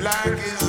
like it's